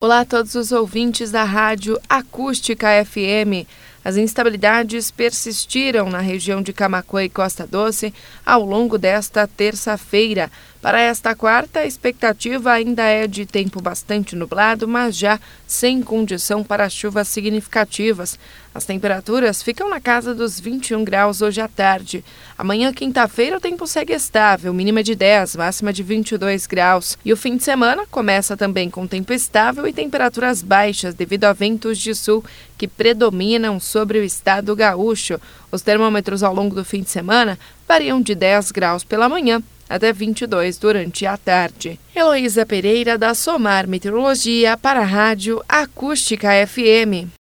Olá a todos os ouvintes da Rádio Acústica FM. As instabilidades persistiram na região de Camacuã e Costa Doce ao longo desta terça-feira. Para esta quarta, a expectativa ainda é de tempo bastante nublado, mas já sem condição para chuvas significativas. As temperaturas ficam na casa dos 21 graus hoje à tarde. Amanhã, quinta-feira, o tempo segue estável, mínima de 10, máxima de 22 graus. E o fim de semana começa também com tempo estável e temperaturas baixas devido a ventos de sul que predominam sobre o estado gaúcho. Os termômetros ao longo do fim de semana variam de 10 graus pela manhã até 22 durante a tarde. Heloísa Pereira, da Somar Meteorologia, para a Rádio Acústica FM.